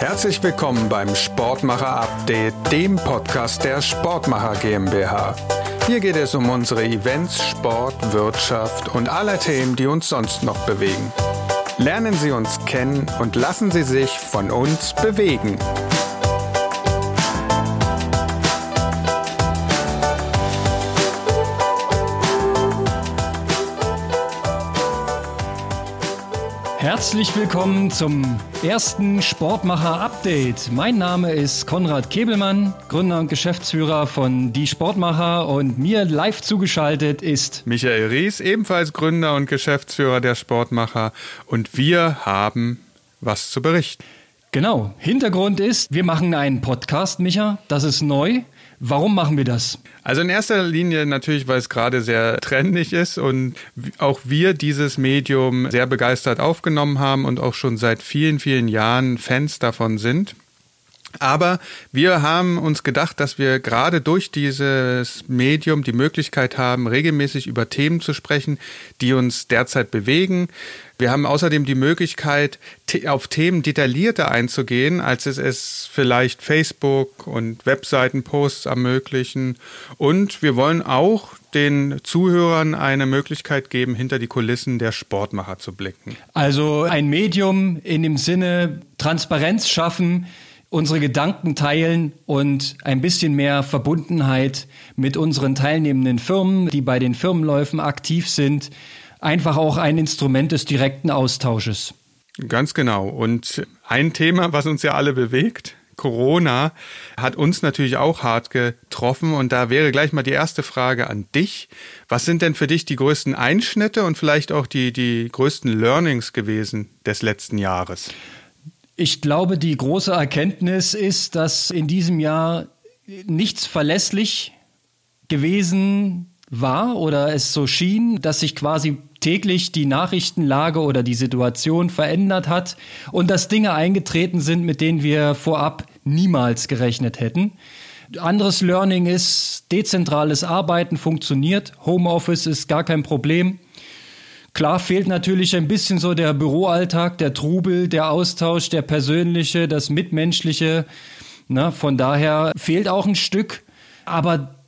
Herzlich willkommen beim Sportmacher Update, dem Podcast der Sportmacher GmbH. Hier geht es um unsere Events, Sport, Wirtschaft und alle Themen, die uns sonst noch bewegen. Lernen Sie uns kennen und lassen Sie sich von uns bewegen. Herzlich willkommen zum ersten Sportmacher-Update. Mein Name ist Konrad Kebelmann, Gründer und Geschäftsführer von Die Sportmacher und mir live zugeschaltet ist Michael Ries, ebenfalls Gründer und Geschäftsführer der Sportmacher und wir haben was zu berichten. Genau, Hintergrund ist, wir machen einen Podcast, Micha, das ist neu. Warum machen wir das? Also in erster Linie natürlich, weil es gerade sehr trendig ist und auch wir dieses Medium sehr begeistert aufgenommen haben und auch schon seit vielen, vielen Jahren Fans davon sind. Aber wir haben uns gedacht, dass wir gerade durch dieses Medium die Möglichkeit haben, regelmäßig über Themen zu sprechen, die uns derzeit bewegen. Wir haben außerdem die Möglichkeit, auf Themen detaillierter einzugehen, als es es vielleicht Facebook und Webseitenposts ermöglichen. Und wir wollen auch den Zuhörern eine Möglichkeit geben, hinter die Kulissen der Sportmacher zu blicken. Also ein Medium in dem Sinne Transparenz schaffen, unsere Gedanken teilen und ein bisschen mehr Verbundenheit mit unseren teilnehmenden Firmen, die bei den Firmenläufen aktiv sind, einfach auch ein Instrument des direkten Austausches. Ganz genau. Und ein Thema, was uns ja alle bewegt, Corona, hat uns natürlich auch hart getroffen. Und da wäre gleich mal die erste Frage an dich. Was sind denn für dich die größten Einschnitte und vielleicht auch die, die größten Learnings gewesen des letzten Jahres? Ich glaube, die große Erkenntnis ist, dass in diesem Jahr nichts verlässlich gewesen war oder es so schien, dass sich quasi täglich die Nachrichtenlage oder die Situation verändert hat und dass Dinge eingetreten sind, mit denen wir vorab niemals gerechnet hätten. Anderes Learning ist, dezentrales Arbeiten funktioniert, Homeoffice ist gar kein Problem. Klar fehlt natürlich ein bisschen so der Büroalltag, der Trubel, der Austausch, der persönliche, das Mitmenschliche. Na, von daher fehlt auch ein Stück. Aber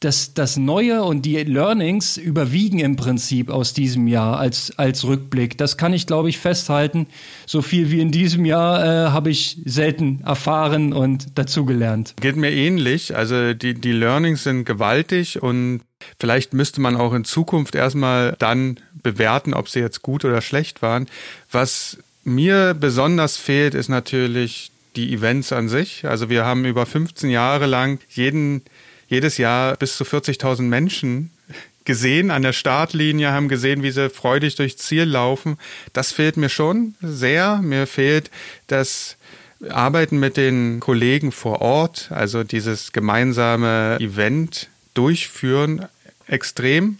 das, das Neue und die Learnings überwiegen im Prinzip aus diesem Jahr als, als Rückblick. Das kann ich, glaube ich, festhalten. So viel wie in diesem Jahr äh, habe ich selten erfahren und dazugelernt. Geht mir ähnlich. Also die, die Learnings sind gewaltig und vielleicht müsste man auch in Zukunft erstmal dann bewerten, ob sie jetzt gut oder schlecht waren. Was mir besonders fehlt, ist natürlich die Events an sich. Also wir haben über 15 Jahre lang jeden jedes Jahr bis zu 40.000 Menschen gesehen an der Startlinie, haben gesehen, wie sie freudig durchs Ziel laufen. Das fehlt mir schon sehr. Mir fehlt das Arbeiten mit den Kollegen vor Ort, also dieses gemeinsame Event durchführen, extrem.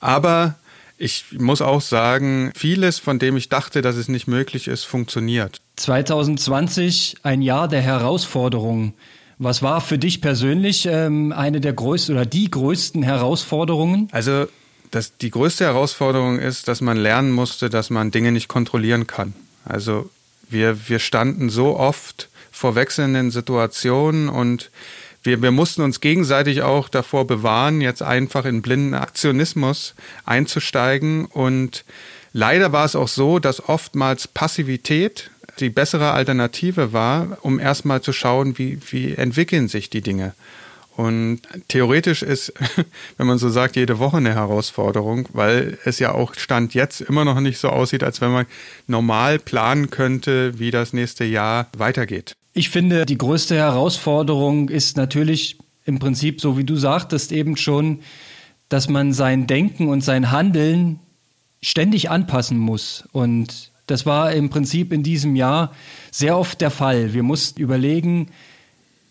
Aber ich muss auch sagen, vieles, von dem ich dachte, dass es nicht möglich ist, funktioniert. 2020, ein Jahr der Herausforderungen. Was war für dich persönlich ähm, eine der größten oder die größten Herausforderungen? Also das, die größte Herausforderung ist, dass man lernen musste, dass man Dinge nicht kontrollieren kann. Also wir, wir standen so oft vor wechselnden Situationen und wir, wir mussten uns gegenseitig auch davor bewahren, jetzt einfach in blinden Aktionismus einzusteigen. Und leider war es auch so, dass oftmals Passivität die bessere Alternative war, um erstmal zu schauen, wie, wie entwickeln sich die Dinge. Und theoretisch ist, wenn man so sagt, jede Woche eine Herausforderung, weil es ja auch Stand jetzt immer noch nicht so aussieht, als wenn man normal planen könnte, wie das nächste Jahr weitergeht. Ich finde, die größte Herausforderung ist natürlich im Prinzip, so wie du sagtest, eben schon, dass man sein Denken und sein Handeln ständig anpassen muss. Und das war im Prinzip in diesem Jahr sehr oft der Fall. Wir mussten überlegen,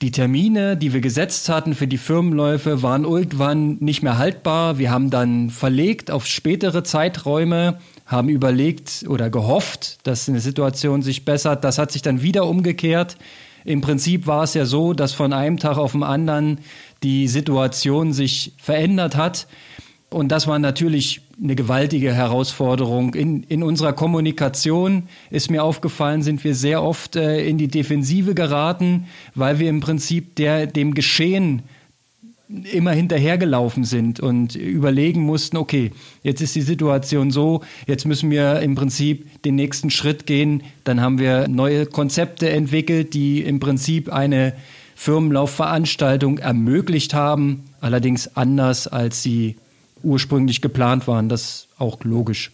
die Termine, die wir gesetzt hatten für die Firmenläufe, waren irgendwann nicht mehr haltbar. Wir haben dann verlegt auf spätere Zeiträume, haben überlegt oder gehofft, dass eine Situation sich bessert. Das hat sich dann wieder umgekehrt. Im Prinzip war es ja so, dass von einem Tag auf den anderen die Situation sich verändert hat. Und das war natürlich eine gewaltige Herausforderung. In, in unserer Kommunikation ist mir aufgefallen, sind wir sehr oft äh, in die Defensive geraten, weil wir im Prinzip der, dem Geschehen immer hinterhergelaufen sind und überlegen mussten, okay, jetzt ist die Situation so, jetzt müssen wir im Prinzip den nächsten Schritt gehen. Dann haben wir neue Konzepte entwickelt, die im Prinzip eine Firmenlaufveranstaltung ermöglicht haben, allerdings anders, als sie ursprünglich geplant waren. Das ist auch logisch.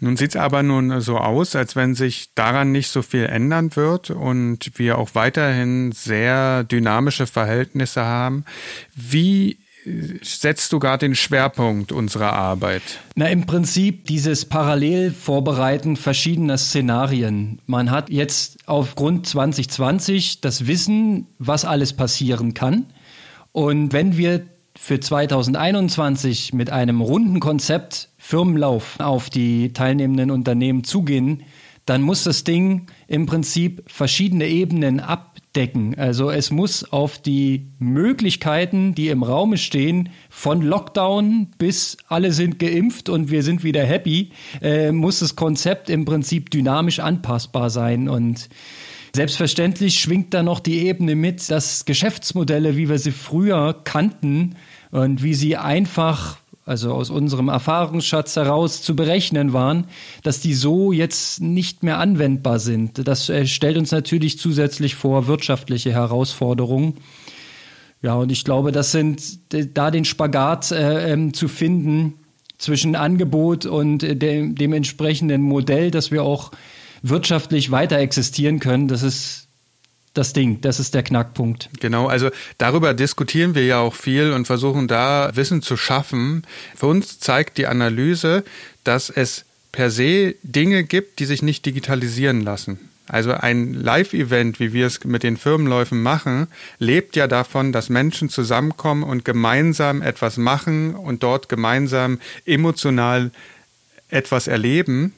Nun sieht es aber nun so aus, als wenn sich daran nicht so viel ändern wird und wir auch weiterhin sehr dynamische Verhältnisse haben. Wie setzt du gerade den Schwerpunkt unserer Arbeit? Na, im Prinzip dieses Parallelvorbereiten verschiedener Szenarien. Man hat jetzt aufgrund 2020 das Wissen, was alles passieren kann. Und wenn wir für 2021 mit einem runden Konzept Firmenlauf auf die teilnehmenden Unternehmen zugehen, dann muss das Ding im Prinzip verschiedene Ebenen abdecken. Also es muss auf die Möglichkeiten, die im Raume stehen, von Lockdown bis alle sind geimpft und wir sind wieder happy, äh, muss das Konzept im Prinzip dynamisch anpassbar sein. Und selbstverständlich schwingt da noch die Ebene mit, dass Geschäftsmodelle, wie wir sie früher kannten und wie sie einfach also aus unserem Erfahrungsschatz heraus zu berechnen waren, dass die so jetzt nicht mehr anwendbar sind. Das äh, stellt uns natürlich zusätzlich vor wirtschaftliche Herausforderungen. Ja, und ich glaube, das sind da den Spagat äh, ähm, zu finden zwischen Angebot und äh, dem, dem entsprechenden Modell, dass wir auch wirtschaftlich weiter existieren können. Das ist das Ding. Das ist der Knackpunkt. Genau, also darüber diskutieren wir ja auch viel und versuchen da Wissen zu schaffen. Für uns zeigt die Analyse, dass es per se Dinge gibt, die sich nicht digitalisieren lassen. Also ein Live-Event, wie wir es mit den Firmenläufen machen, lebt ja davon, dass Menschen zusammenkommen und gemeinsam etwas machen und dort gemeinsam emotional etwas erleben.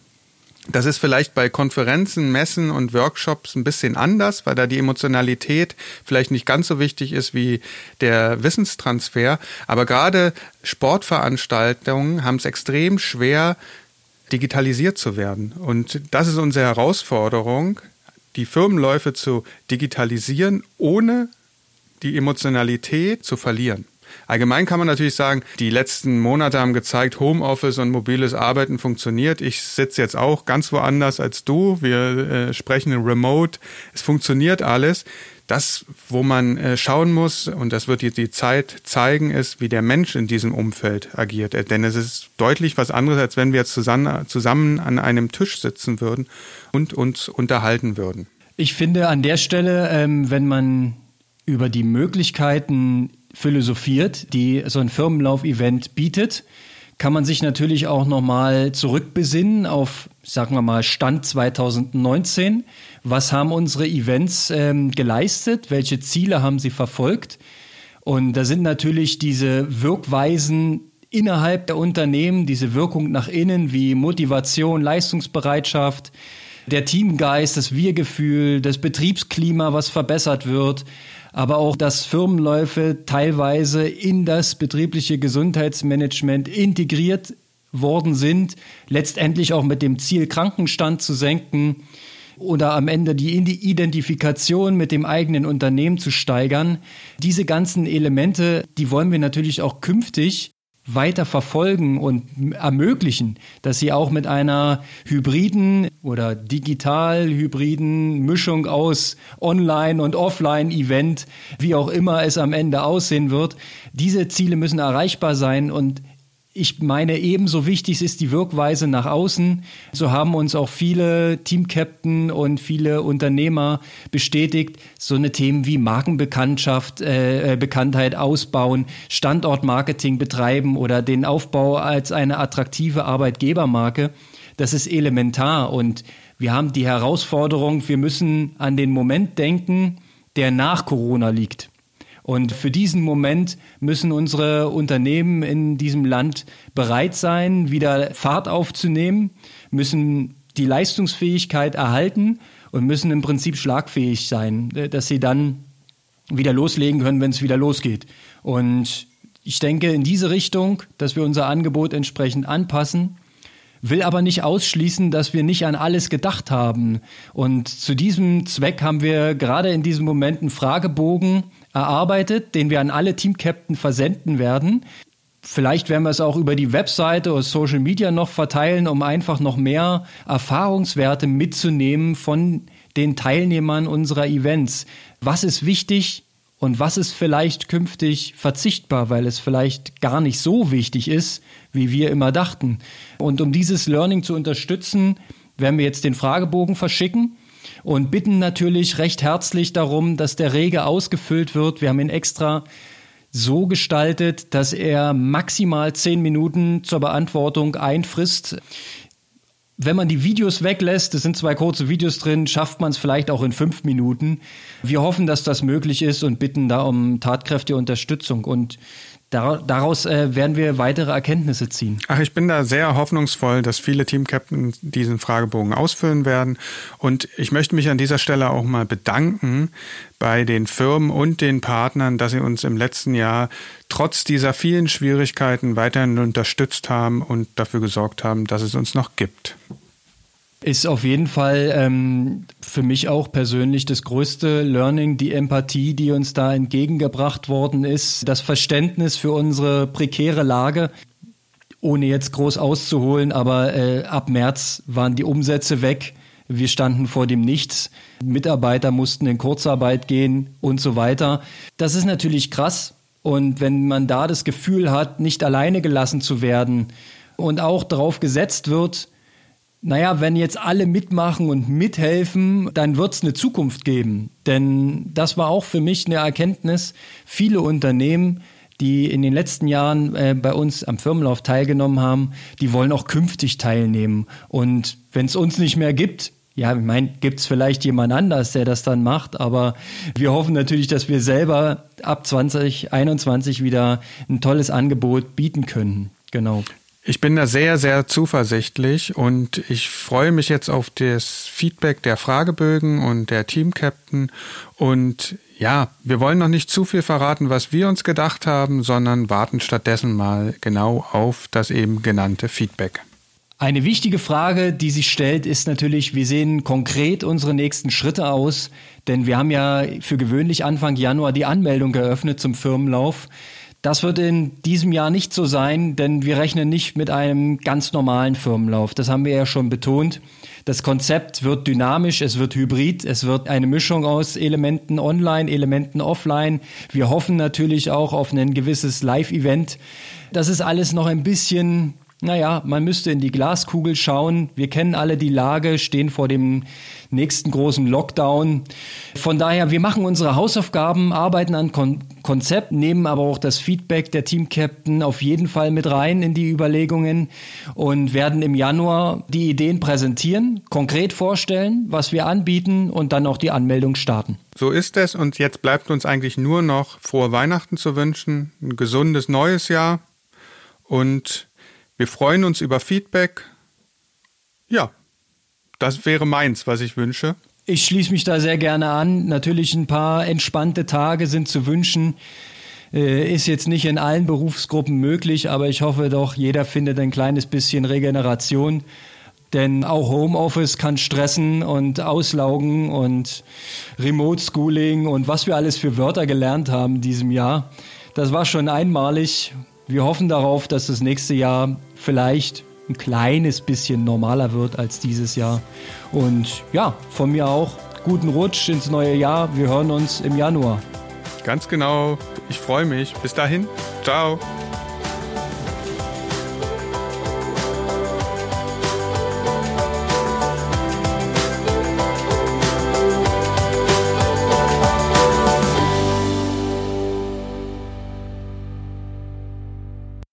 Das ist vielleicht bei Konferenzen, Messen und Workshops ein bisschen anders, weil da die Emotionalität vielleicht nicht ganz so wichtig ist wie der Wissenstransfer. Aber gerade Sportveranstaltungen haben es extrem schwer, digitalisiert zu werden. Und das ist unsere Herausforderung, die Firmenläufe zu digitalisieren, ohne die Emotionalität zu verlieren. Allgemein kann man natürlich sagen, die letzten Monate haben gezeigt, Homeoffice und mobiles Arbeiten funktioniert. Ich sitze jetzt auch ganz woanders als du. Wir äh, sprechen Remote. Es funktioniert alles. Das, wo man äh, schauen muss, und das wird die, die Zeit zeigen, ist, wie der Mensch in diesem Umfeld agiert. Äh, denn es ist deutlich was anderes, als wenn wir jetzt zusammen, zusammen an einem Tisch sitzen würden und uns unterhalten würden. Ich finde an der Stelle, ähm, wenn man über die Möglichkeiten philosophiert, die so ein Firmenlauf-Event bietet, kann man sich natürlich auch nochmal zurückbesinnen auf, sagen wir mal, Stand 2019. Was haben unsere Events ähm, geleistet? Welche Ziele haben sie verfolgt? Und da sind natürlich diese Wirkweisen innerhalb der Unternehmen, diese Wirkung nach innen wie Motivation, Leistungsbereitschaft, der Teamgeist, das Wir-Gefühl, das Betriebsklima, was verbessert wird, aber auch, dass Firmenläufe teilweise in das betriebliche Gesundheitsmanagement integriert worden sind, letztendlich auch mit dem Ziel, Krankenstand zu senken oder am Ende die Identifikation mit dem eigenen Unternehmen zu steigern. Diese ganzen Elemente, die wollen wir natürlich auch künftig weiter verfolgen und ermöglichen, dass sie auch mit einer hybriden oder digital hybriden Mischung aus Online- und Offline-Event, wie auch immer es am Ende aussehen wird, diese Ziele müssen erreichbar sein und ich meine, ebenso wichtig ist die Wirkweise nach außen. So haben uns auch viele Teamcaptain und viele Unternehmer bestätigt, so eine Themen wie Markenbekanntschaft, äh, äh, Bekanntheit ausbauen, Standortmarketing betreiben oder den Aufbau als eine attraktive Arbeitgebermarke. Das ist elementar und wir haben die Herausforderung, wir müssen an den Moment denken, der nach Corona liegt. Und für diesen Moment müssen unsere Unternehmen in diesem Land bereit sein, wieder Fahrt aufzunehmen, müssen die Leistungsfähigkeit erhalten und müssen im Prinzip schlagfähig sein, dass sie dann wieder loslegen können, wenn es wieder losgeht. Und ich denke in diese Richtung, dass wir unser Angebot entsprechend anpassen will aber nicht ausschließen, dass wir nicht an alles gedacht haben. Und zu diesem Zweck haben wir gerade in diesem Moment einen Fragebogen erarbeitet, den wir an alle Teamcaptain versenden werden. Vielleicht werden wir es auch über die Webseite oder Social Media noch verteilen, um einfach noch mehr Erfahrungswerte mitzunehmen von den Teilnehmern unserer Events. Was ist wichtig? Und was ist vielleicht künftig verzichtbar, weil es vielleicht gar nicht so wichtig ist, wie wir immer dachten. Und um dieses Learning zu unterstützen, werden wir jetzt den Fragebogen verschicken und bitten natürlich recht herzlich darum, dass der rege ausgefüllt wird. Wir haben ihn extra so gestaltet, dass er maximal zehn Minuten zur Beantwortung einfrisst. Wenn man die Videos weglässt, es sind zwei kurze Videos drin, schafft man es vielleicht auch in fünf Minuten. Wir hoffen, dass das möglich ist und bitten da um tatkräftige Unterstützung. Und Daraus äh, werden wir weitere Erkenntnisse ziehen. Ach, ich bin da sehr hoffnungsvoll, dass viele Teamcaptains diesen Fragebogen ausfüllen werden. Und ich möchte mich an dieser Stelle auch mal bedanken bei den Firmen und den Partnern, dass sie uns im letzten Jahr trotz dieser vielen Schwierigkeiten weiterhin unterstützt haben und dafür gesorgt haben, dass es uns noch gibt. Ist auf jeden Fall ähm, für mich auch persönlich das größte Learning, die Empathie, die uns da entgegengebracht worden ist, das Verständnis für unsere prekäre Lage. Ohne jetzt groß auszuholen, aber äh, ab März waren die Umsätze weg. Wir standen vor dem Nichts. Mitarbeiter mussten in Kurzarbeit gehen und so weiter. Das ist natürlich krass. Und wenn man da das Gefühl hat, nicht alleine gelassen zu werden und auch darauf gesetzt wird, naja, wenn jetzt alle mitmachen und mithelfen, dann wird es eine Zukunft geben. Denn das war auch für mich eine Erkenntnis. Viele Unternehmen, die in den letzten Jahren äh, bei uns am Firmenlauf teilgenommen haben, die wollen auch künftig teilnehmen. Und wenn es uns nicht mehr gibt, ja, ich meine, gibt es vielleicht jemand anders, der das dann macht, aber wir hoffen natürlich, dass wir selber ab 2021 wieder ein tolles Angebot bieten können. Genau. Ich bin da sehr, sehr zuversichtlich und ich freue mich jetzt auf das Feedback der Fragebögen und der Teamcaptain. Und ja, wir wollen noch nicht zu viel verraten, was wir uns gedacht haben, sondern warten stattdessen mal genau auf das eben genannte Feedback. Eine wichtige Frage, die sich stellt, ist natürlich, wie sehen konkret unsere nächsten Schritte aus? Denn wir haben ja für gewöhnlich Anfang Januar die Anmeldung geöffnet zum Firmenlauf. Das wird in diesem Jahr nicht so sein, denn wir rechnen nicht mit einem ganz normalen Firmenlauf. Das haben wir ja schon betont. Das Konzept wird dynamisch, es wird hybrid, es wird eine Mischung aus Elementen online, Elementen offline. Wir hoffen natürlich auch auf ein gewisses Live-Event. Das ist alles noch ein bisschen naja, man müsste in die Glaskugel schauen. Wir kennen alle die Lage, stehen vor dem nächsten großen Lockdown. Von daher, wir machen unsere Hausaufgaben, arbeiten an Kon Konzept, nehmen aber auch das Feedback der Team-Captain auf jeden Fall mit rein in die Überlegungen und werden im Januar die Ideen präsentieren, konkret vorstellen, was wir anbieten und dann auch die Anmeldung starten. So ist es und jetzt bleibt uns eigentlich nur noch frohe Weihnachten zu wünschen, ein gesundes neues Jahr und wir freuen uns über Feedback. Ja, das wäre meins, was ich wünsche. Ich schließe mich da sehr gerne an. Natürlich ein paar entspannte Tage sind zu wünschen. Äh, ist jetzt nicht in allen Berufsgruppen möglich, aber ich hoffe doch, jeder findet ein kleines bisschen Regeneration. Denn auch Homeoffice kann stressen und auslaugen und Remote Schooling und was wir alles für Wörter gelernt haben in diesem Jahr. Das war schon einmalig. Wir hoffen darauf, dass das nächste Jahr vielleicht ein kleines bisschen normaler wird als dieses Jahr. Und ja, von mir auch guten Rutsch ins neue Jahr. Wir hören uns im Januar. Ganz genau. Ich freue mich. Bis dahin. Ciao.